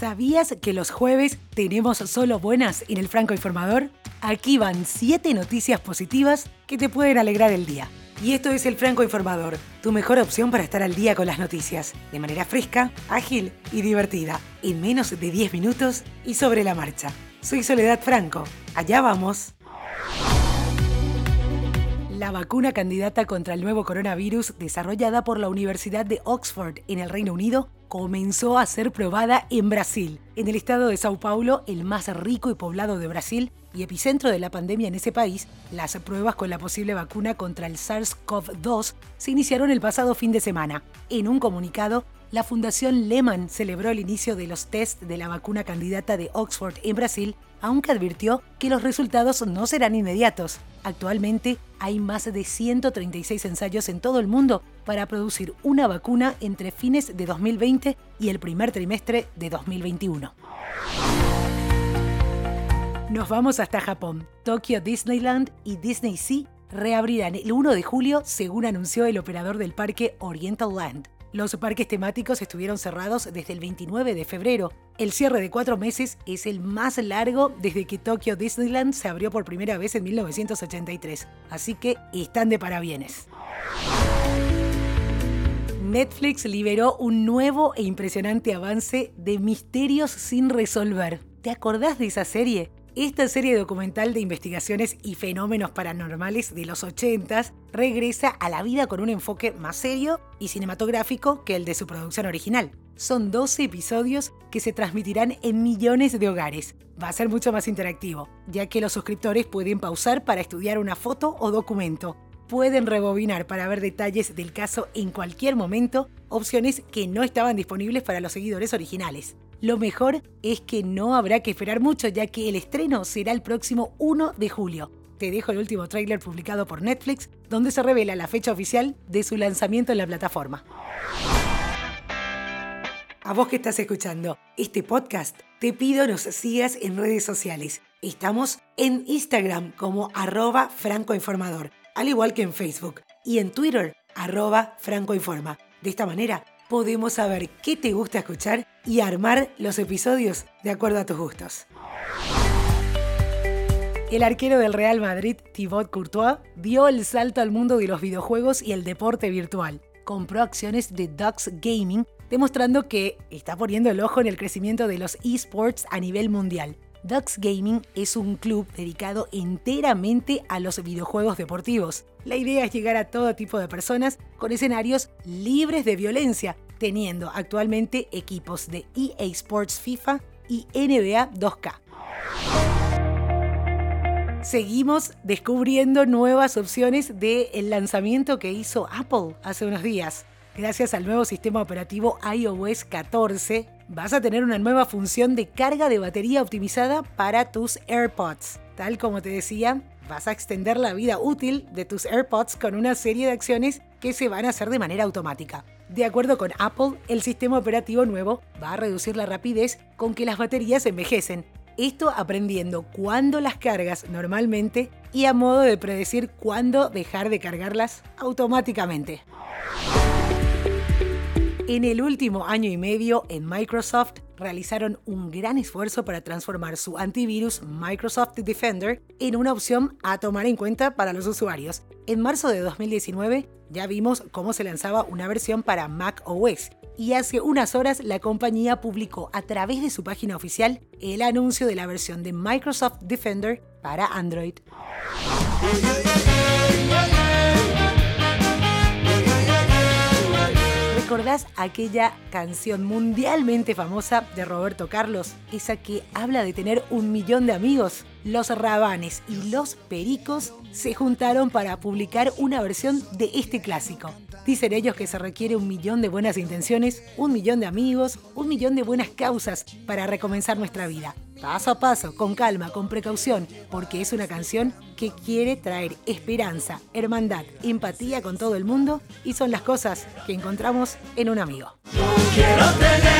¿Sabías que los jueves tenemos solo buenas en el Franco Informador? Aquí van 7 noticias positivas que te pueden alegrar el día. Y esto es el Franco Informador, tu mejor opción para estar al día con las noticias, de manera fresca, ágil y divertida, en menos de 10 minutos y sobre la marcha. Soy Soledad Franco. Allá vamos. La vacuna candidata contra el nuevo coronavirus desarrollada por la Universidad de Oxford en el Reino Unido comenzó a ser probada en Brasil. En el estado de Sao Paulo, el más rico y poblado de Brasil y epicentro de la pandemia en ese país, las pruebas con la posible vacuna contra el SARS-CoV-2 se iniciaron el pasado fin de semana. En un comunicado, la Fundación Lehman celebró el inicio de los test de la vacuna candidata de Oxford en Brasil, aunque advirtió que los resultados no serán inmediatos. Actualmente hay más de 136 ensayos en todo el mundo para producir una vacuna entre fines de 2020 y el primer trimestre de 2021. Nos vamos hasta Japón. Tokyo Disneyland y Disney Sea reabrirán el 1 de julio, según anunció el operador del parque Oriental Land. Los parques temáticos estuvieron cerrados desde el 29 de febrero. El cierre de cuatro meses es el más largo desde que Tokyo Disneyland se abrió por primera vez en 1983. Así que están de parabienes. Netflix liberó un nuevo e impresionante avance de Misterios sin resolver. ¿Te acordás de esa serie? Esta serie documental de investigaciones y fenómenos paranormales de los 80 regresa a la vida con un enfoque más serio y cinematográfico que el de su producción original. Son 12 episodios que se transmitirán en millones de hogares. Va a ser mucho más interactivo, ya que los suscriptores pueden pausar para estudiar una foto o documento. Pueden rebobinar para ver detalles del caso en cualquier momento, opciones que no estaban disponibles para los seguidores originales. Lo mejor es que no habrá que esperar mucho ya que el estreno será el próximo 1 de julio. Te dejo el último tráiler publicado por Netflix, donde se revela la fecha oficial de su lanzamiento en la plataforma. A vos que estás escuchando este podcast, te pido nos sigas en redes sociales. Estamos en Instagram como arroba francoinformador, al igual que en Facebook, y en Twitter arroba francoinforma. De esta manera podemos saber qué te gusta escuchar y armar los episodios de acuerdo a tus gustos. El arquero del Real Madrid, Thibaut Courtois, dio el salto al mundo de los videojuegos y el deporte virtual. Compró acciones de Dux Gaming, demostrando que está poniendo el ojo en el crecimiento de los esports a nivel mundial. Dux Gaming es un club dedicado enteramente a los videojuegos deportivos. La idea es llegar a todo tipo de personas con escenarios libres de violencia, teniendo actualmente equipos de EA Sports FIFA y NBA 2K. Seguimos descubriendo nuevas opciones del lanzamiento que hizo Apple hace unos días. Gracias al nuevo sistema operativo iOS 14, vas a tener una nueva función de carga de batería optimizada para tus AirPods. Tal como te decía, vas a extender la vida útil de tus AirPods con una serie de acciones que se van a hacer de manera automática. De acuerdo con Apple, el sistema operativo nuevo va a reducir la rapidez con que las baterías envejecen. Esto aprendiendo cuándo las cargas normalmente y a modo de predecir cuándo dejar de cargarlas automáticamente. En el último año y medio en Microsoft realizaron un gran esfuerzo para transformar su antivirus Microsoft Defender en una opción a tomar en cuenta para los usuarios. En marzo de 2019 ya vimos cómo se lanzaba una versión para Mac OS y hace unas horas la compañía publicó a través de su página oficial el anuncio de la versión de Microsoft Defender para Android. ¿Recordás aquella canción mundialmente famosa de Roberto Carlos? Esa que habla de tener un millón de amigos. Los Rabanes y los Pericos se juntaron para publicar una versión de este clásico. Dicen ellos que se requiere un millón de buenas intenciones, un millón de amigos, un millón de buenas causas para recomenzar nuestra vida. Paso a paso, con calma, con precaución, porque es una canción que quiere traer esperanza, hermandad, empatía con todo el mundo y son las cosas que encontramos en un amigo. tener